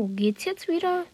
Oh, geht's jetzt wieder?